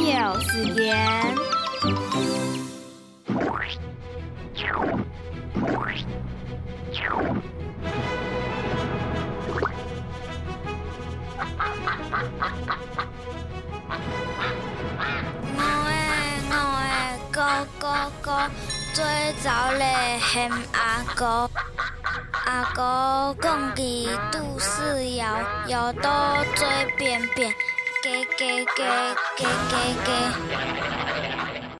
有时间。我的我的哥哥哥最早咧嫌阿哥，阿哥讲伊肚饲摇摇到最便便，que, que, que, que, que.